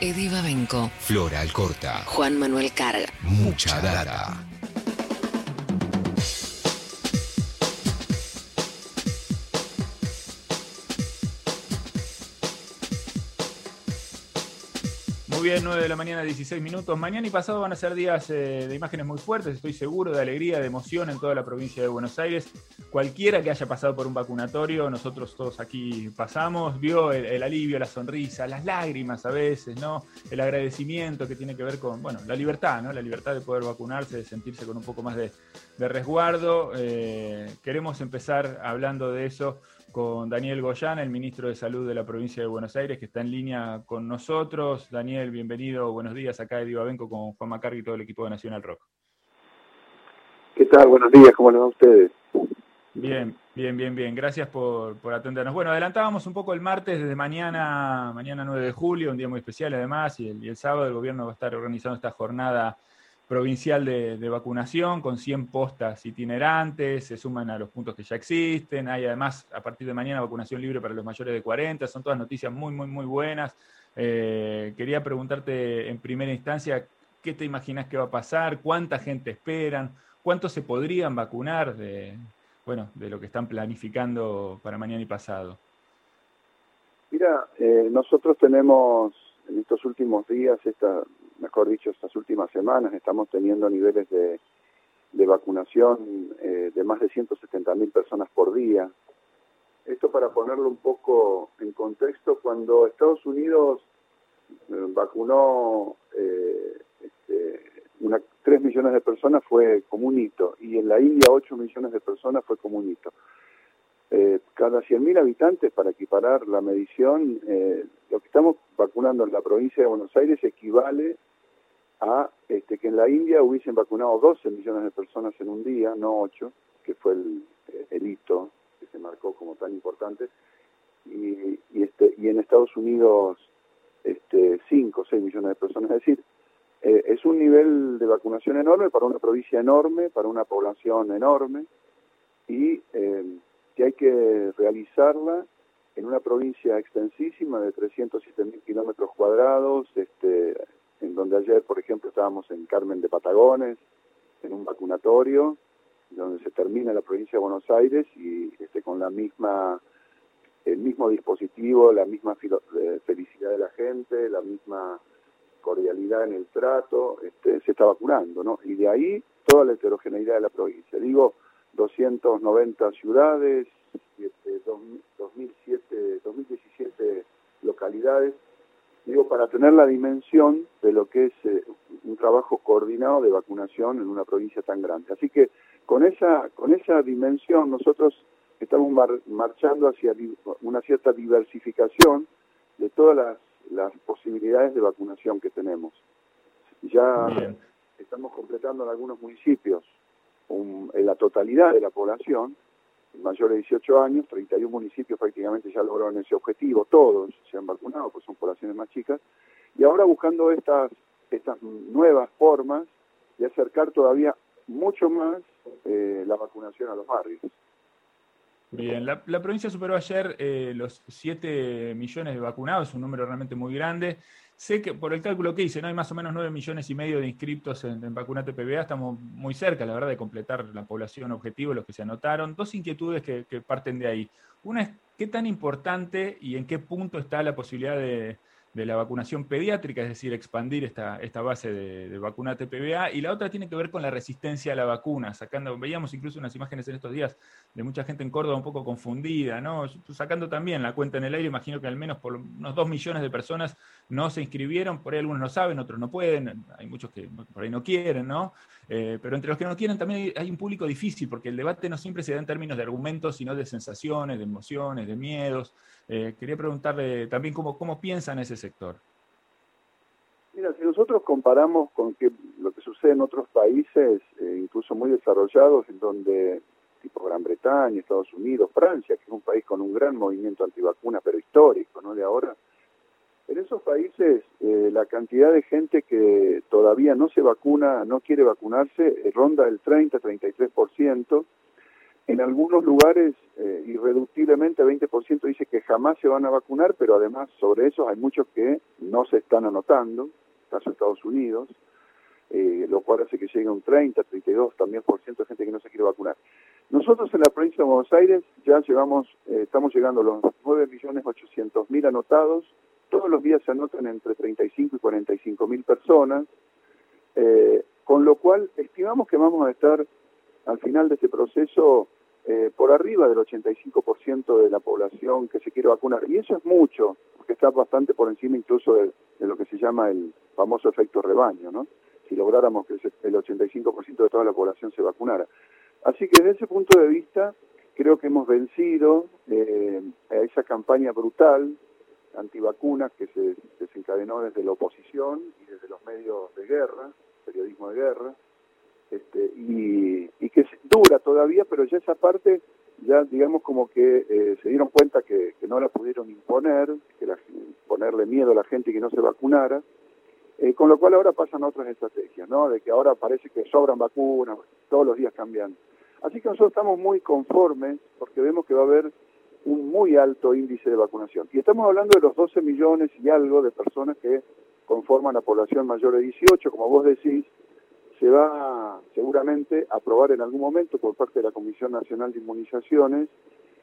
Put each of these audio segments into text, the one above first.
Ediva Benco. Flora Alcorta. Juan Manuel Carga. Mucha data. Muy bien, 9 de la mañana, 16 minutos. Mañana y pasado van a ser días eh, de imágenes muy fuertes, estoy seguro, de alegría, de emoción en toda la provincia de Buenos Aires. Cualquiera que haya pasado por un vacunatorio, nosotros todos aquí pasamos, vio el, alivio, la sonrisa, las lágrimas a veces, ¿no? El agradecimiento que tiene que ver con, bueno, la libertad, ¿no? La libertad de poder vacunarse, de sentirse con un poco más de, resguardo. Eh, queremos empezar hablando de eso con Daniel Goyán, el ministro de Salud de la provincia de Buenos Aires, que está en línea con nosotros. Daniel, bienvenido, buenos días acá de Divabenco con Juan Macarri y todo el equipo de Nacional Rock. ¿Qué tal? Buenos días, ¿cómo les va a ustedes? Bien, bien, bien, bien. Gracias por, atendernos. Bueno, adelantábamos un poco el martes, desde mañana, mañana 9 de julio, un día muy especial además, y el, y el sábado el gobierno va a estar organizando esta jornada provincial de, vacunación con 100 postas itinerantes, se suman a los puntos que ya existen, hay además a partir de mañana vacunación libre para los mayores de 40, son todas noticias muy, muy, muy buenas. Eh, quería preguntarte en primera instancia, ¿qué te imaginas que va a pasar? ¿Cuánta gente esperan? ¿Cuántos se podrían vacunar de, bueno, de lo que están planificando para mañana y pasado? Mira, eh, nosotros tenemos en estos últimos días esta mejor dicho, estas últimas semanas estamos teniendo niveles de, vacunación eh, de más de 170 mil personas por día. Esto para ponerlo un poco en contexto, cuando Estados Unidos eh, vacunó eh, este, una, 3 millones de personas fue como un hito, y en la India 8 millones de personas fue como un hito. Eh, cada 100.000 habitantes, para equiparar la medición, lo que estamos vacunando en la provincia de Buenos Aires equivale a este, que en la India hubiesen vacunado 12 millones de personas en un día, no 8, que fue el, hito que se marcó como tan importante, y, y, este, y en Estados Unidos este, 5 o 6 millones de personas. Es decir, eh, es un nivel de vacunación enorme para una provincia enorme, para una población enorme, y eh, que hay que realizarla en una provincia extensísima de 307 mil kilómetros cuadrados, este, en donde ayer, por ejemplo, estábamos en Carmen de Patagones, en un vacunatorio, donde se termina la provincia de Buenos Aires y este, con la misma el mismo dispositivo, la misma eh, felicidad de la gente, la misma cordialidad en el trato, este, se está vacunando, ¿no? Y de ahí toda la heterogeneidad de la provincia. Digo, 290 ciudades, este, 2007, 2017 localidades, digo, para tener la dimensión de lo que es eh, un trabajo coordinado de vacunación en una provincia tan grande. Así que con esa, con esa dimensión nosotros estamos marchando hacia una cierta diversificación de todas las, posibilidades de vacunación que tenemos. Ya estamos completando en algunos municipios en la totalidad de la población, mayores de 18 años, 31 municipios prácticamente ya lograron ese objetivo, todos se han vacunado, pues son poblaciones más chicas, y ahora buscando estas, estas nuevas formas de acercar todavía mucho más eh, la vacunación a los barrios. Bien, la, provincia superó ayer eh, los 7 millones de vacunados, un número realmente muy grande. Sé que por el cálculo que hice, ¿no? hay más o menos 9 millones y medio de inscriptos en, Vacunate PBA, estamos muy cerca, la verdad, de completar la población objetivo, los que se anotaron. Dos inquietudes que parten de ahí. Una es, ¿qué tan importante y en qué punto está la posibilidad de, de la vacunación pediátrica, es decir, expandir esta, esta base de, de vacunate PBA, y la otra tiene que ver con la resistencia a la vacuna, sacando, veíamos incluso unas imágenes en estos días de mucha gente en Córdoba un poco confundida, ¿no? Sacando también la cuenta en el aire, imagino que al menos por unos dos millones de personas no se inscribieron, por ahí algunos no saben, otros no pueden, hay muchos que por ahí no quieren, ¿no? Eh, pero entre los que no quieren también hay, un público difícil, porque el debate no siempre se da en términos de argumentos, sino de sensaciones, de emociones, de miedos. Eh, quería preguntarle también cómo, cómo piensan ese sector. Mira, si nosotros comparamos con que lo que sucede en otros países, eh, incluso muy desarrollados, en donde, tipo Gran Bretaña, Estados Unidos, Francia, que es un país con un gran movimiento antivacuna, pero histórico, ¿no? De ahora, en esos países eh, la cantidad de gente que todavía no se vacuna, no quiere vacunarse, ronda el 30-33%, en algunos lugares eh, irreductiblemente 20% dice que jamás se van a vacunar, pero además sobre eso hay muchos que no se están anotando, caso Estados Unidos, eh, lo cual hace que llegue a un 30, 32 también por ciento de gente que no se quiere vacunar. Nosotros en la provincia de Buenos Aires ya llevamos, eh, estamos llegando a los 9.800.000 anotados, todos los días se anotan entre 35 y 45.000 personas, eh, con lo cual estimamos que vamos a estar al final de este proceso eh, por arriba del 85% de la población que se quiere vacunar. Y eso es mucho, porque está bastante por encima incluso de, lo que se llama el famoso efecto rebaño, ¿no? Si lográramos que el 85% de toda la población se vacunara. Así que desde ese punto de vista, creo que hemos vencido eh, a esa campaña brutal antivacunas que se desencadenó desde la oposición y desde los medios de guerra, periodismo de guerra, este, y, que dura todavía, pero ya esa parte, ya digamos como que eh, se dieron cuenta que, no la pudieron imponer, que ponerle miedo a la gente y que no se vacunara, eh, con lo cual ahora pasan otras estrategias, ¿no? De que ahora parece que sobran vacunas, todos los días cambian. Así que nosotros estamos muy conformes porque vemos que va a haber un muy alto índice de vacunación. Y estamos hablando de los 12 millones y algo de personas que conforman la población mayor de 18, como vos decís, se va seguramente a aprobar en algún momento por parte de la Comisión Nacional de Inmunizaciones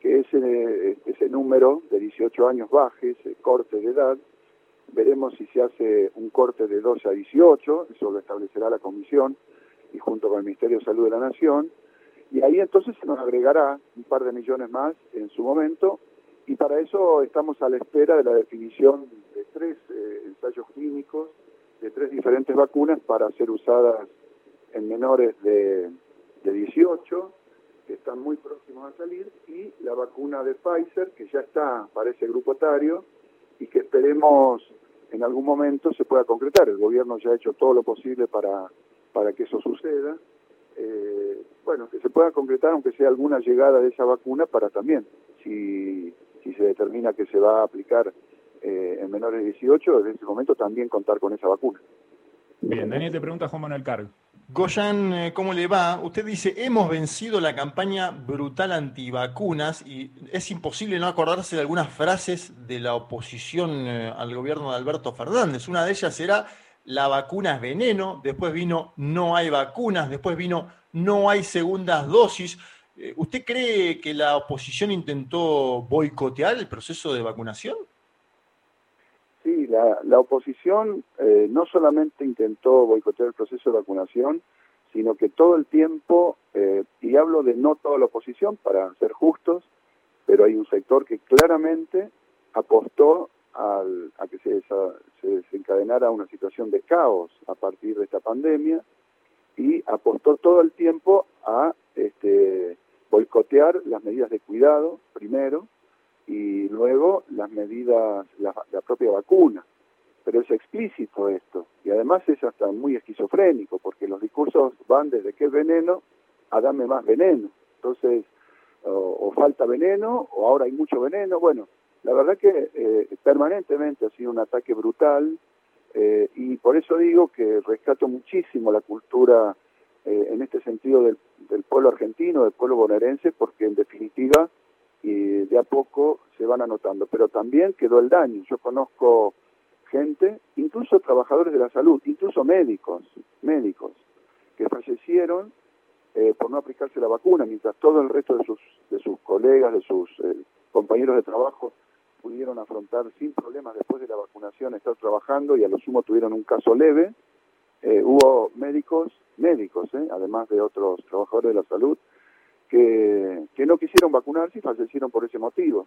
que ese, ese número de 18 años baje, ese corte de edad. Veremos si se hace un corte de 12 a 18, eso lo establecerá la Comisión y junto con el Ministerio de Salud de la Nación. Y ahí entonces se nos agregará un par de millones más en su momento y para eso estamos a la espera de la definición de tres eh, ensayos clínicos de tres diferentes vacunas para ser usadas en menores de, de 18, que están muy próximos a salir, y la vacuna de Pfizer, que ya está para ese grupo etario, y que esperemos en algún momento se pueda concretar. El gobierno ya ha hecho todo lo posible para, para que eso suceda. Eh, bueno, que se pueda concretar, aunque sea alguna llegada de esa vacuna, para también, si, si se determina que se va a aplicar eh, en menores de 18, en ese momento también contar con esa vacuna. Bien, Daniel te pregunta Juan Manuel Cargo. Goyan, eh, ¿cómo le va? Usted dice, hemos vencido la campaña brutal antivacunas y es imposible no acordarse de algunas frases de la oposición eh, al gobierno de Alberto Fernández. Una de ellas era, la vacuna es veneno, después vino, no hay vacunas, después vino, no hay segundas dosis. ¿Usted cree que la oposición intentó boicotear el proceso de vacunación? Sí, la, oposición eh, no solamente intentó boicotear el proceso de vacunación, sino que todo el tiempo, eh, y hablo de no toda la oposición para ser justos, pero hay un sector que claramente apostó al, a que se, se desencadenara una situación de caos a partir de esta pandemia y apostó todo el tiempo a este, boicotear las medidas de cuidado, primero, y luego las medidas, la, propia vacuna. Pero es explícito esto y además es hasta muy esquizofrénico porque los discursos van desde qué veneno a dame más veneno. Entonces, o, falta veneno o ahora hay mucho veneno. Bueno, la verdad que eh, permanentemente ha sido un ataque brutal eh, y por eso digo que rescato muchísimo la cultura eh, en este sentido del, del pueblo argentino, del pueblo bonaerense, porque en definitiva y de a poco se van anotando. Pero también quedó el daño. Yo conozco gente, incluso trabajadores de la salud, incluso médicos, médicos, que fallecieron eh, por no aplicarse la vacuna, mientras todo el resto de sus, de sus colegas, de sus eh, compañeros de trabajo pudieron afrontar sin problemas después de la vacunación, estar trabajando y a lo sumo tuvieron un caso leve. Eh, hubo médicos, médicos, además de otros trabajadores de la salud, que, no quisieron vacunarse y fallecieron por ese motivo.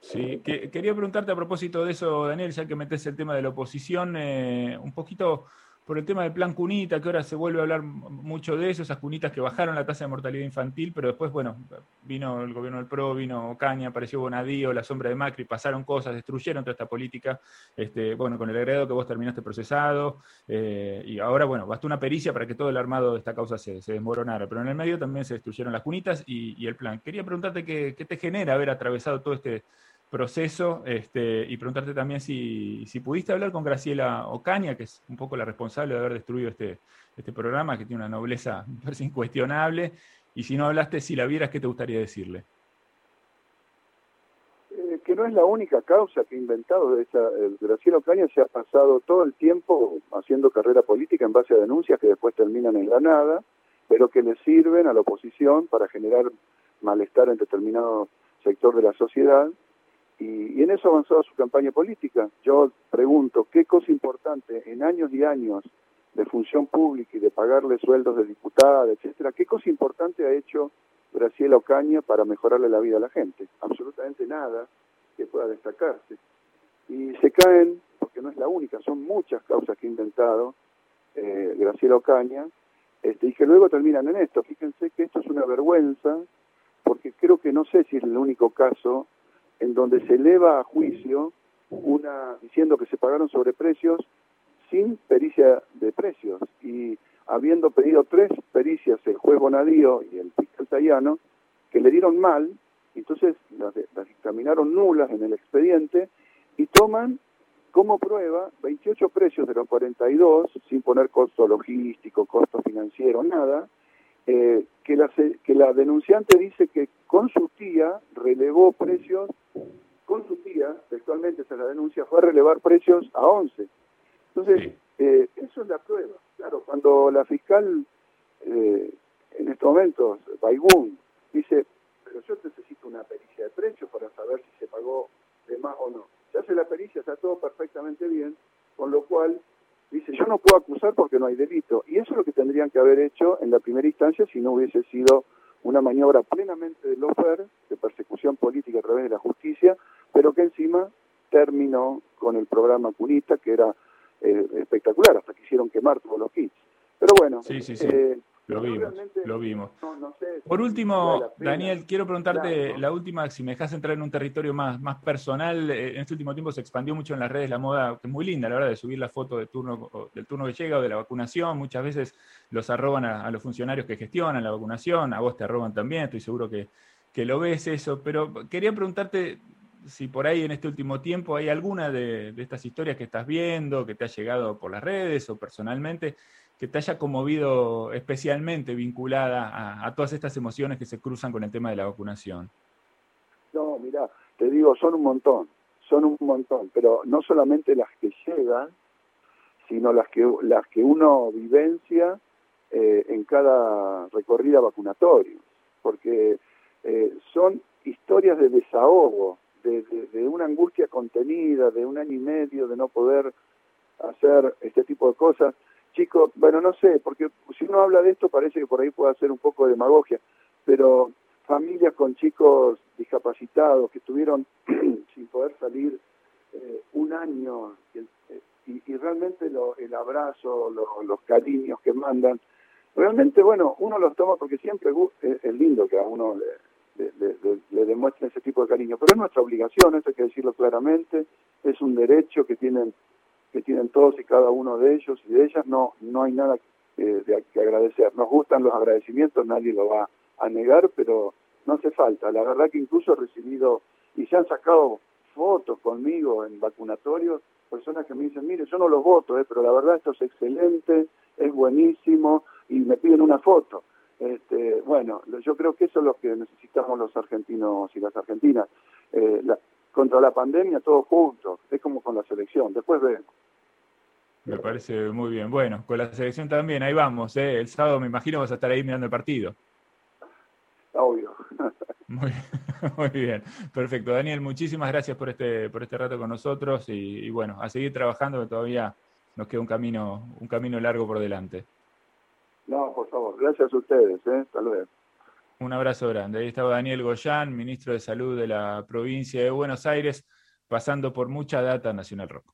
Sí, que, quería preguntarte a propósito de eso, Daniel, ya que metes el tema de la oposición, eh, un poquito por el tema del plan cunita, que ahora se vuelve a hablar mucho de eso, esas cunitas que bajaron la tasa de mortalidad infantil, pero después, bueno, vino el gobierno del PRO, vino Caña, apareció Bonadío, la sombra de Macri, pasaron cosas, destruyeron toda esta política, este, bueno, con el agregado que vos terminaste procesado, eh, y ahora, bueno, bastó una pericia para que todo el armado de esta causa se, desmoronara, pero en el medio también se destruyeron las cunitas y, el plan. Quería preguntarte qué te genera haber atravesado todo este proceso este, y preguntarte también si, si, pudiste hablar con Graciela Ocaña, que es un poco la responsable de haber destruido este, este programa, que tiene una nobleza incuestionable, Y si no hablaste, si la vieras, ¿qué te gustaría decirle? Eh, que no es la única causa que ha inventado. Esa, el Graciela Ocaña se ha pasado todo el tiempo haciendo carrera política en base a denuncias que después terminan en la nada, pero que le sirven a la oposición para generar malestar en determinado sector de la sociedad. Y, y en eso ha su campaña política. Yo pregunto, ¿qué cosa importante en años y años de función pública y de pagarle sueldos de diputada, etcétera, ¿qué cosa importante ha hecho Graciela Ocaña para mejorarle la vida a la gente? Absolutamente nada que pueda destacarse. Y se caen, porque no es la única, son muchas causas que ha inventado eh, Graciela Ocaña, este, y que luego terminan en esto. Fíjense que esto es una vergüenza, porque creo que no sé si es el único caso en donde se eleva a juicio una diciendo que se pagaron sobreprecios sin pericia de precios. Y habiendo pedido tres pericias el juez Bonadío y el fiscal Tayano, que le dieron mal, entonces las, las dictaminaron nulas en el expediente y toman como prueba 28 precios de los 42, sin poner costo logístico, costo financiero, nada, eh, que, la, que la denunciante dice que con su tía relevó precios, tía, textualmente se la denuncia, fue relevar precios a 11. Entonces, eh, eso es la prueba. Claro, cuando la fiscal eh, en estos momentos, Baigún, dice, pero yo necesito una pericia de precios para saber si se pagó de más o no. Se hace la pericia, está todo perfectamente bien, con lo cual dice, yo no puedo acusar porque no hay delito. Y eso es lo que tendrían que haber hecho en la primera instancia si no hubiese sido una maniobra plenamente de lofer, de persecución política a través de la justicia, pero que encima terminó con el programa Cunita, que era eh, espectacular, hasta quisieron quemar todos los kits. Pero bueno, sí, sí, sí. Eh, lo vimos, lo vimos. Por último, Daniel, quiero preguntarte la última, si me dejas entrar en un territorio más, más personal, eh, en este último tiempo se expandió mucho en las redes la moda, que es muy linda, la verdad, de subir la foto de turno, del turno que llega o de la vacunación, muchas veces los arroban a, los funcionarios que gestionan la vacunación, a vos te arroban también, estoy seguro que, que lo ves eso, pero quería preguntarte si por ahí en este último tiempo hay alguna de, estas historias que estás viendo, que te ha llegado por las redes o personalmente, que te haya conmovido especialmente vinculada a, todas estas emociones que se cruzan con el tema de la vacunación? No, mira, te digo, son un montón, son un montón, pero no solamente las que llegan, sino las que, las que uno vivencia eh, en cada recorrida vacunatorio, porque eh, son historias de desahogo, de, una angustia contenida, de un año y medio de no poder hacer este tipo de cosas. Chicos, bueno, no sé, porque si uno habla de esto parece que por ahí puede hacer un poco de demagogia, pero familias con chicos discapacitados que estuvieron sin poder salir eh, un año eh, y, y realmente lo, el abrazo, lo, los cariños que mandan, realmente, bueno, uno los toma porque siempre es lindo que a uno le, le, le, le, demuestren ese tipo de cariño, pero es nuestra obligación, eso hay que decirlo claramente, es un derecho que tienen que tienen todos y cada uno de ellos y de ellas, no, no hay nada que, de, que agradecer. Nos gustan los agradecimientos, nadie lo va a negar, pero no hace falta. La verdad que incluso he recibido, y se han sacado fotos conmigo en vacunatorios, personas que me dicen, mire, yo no los voto, eh, pero la verdad esto es excelente, es buenísimo, y me piden una foto. Este, bueno, yo creo que eso es lo que necesitamos los argentinos y las argentinas. Eh, la, contra la pandemia todos juntos, es como con la selección, después vemos. Me parece muy bien. Bueno, con la selección también, ahí vamos. ¿eh? El sábado me imagino vas a estar ahí mirando el partido. Obvio. Muy, muy, bien, perfecto. Daniel, muchísimas gracias por este, por este rato con nosotros y, y, bueno, a seguir trabajando que todavía nos queda un camino, un camino largo por delante. No, por favor, gracias a ustedes, ¿eh? hasta. Un abrazo grande. Ahí estaba Daniel Goyán, ministro de Salud de la provincia de Buenos Aires, pasando por mucha data Nacional Rock.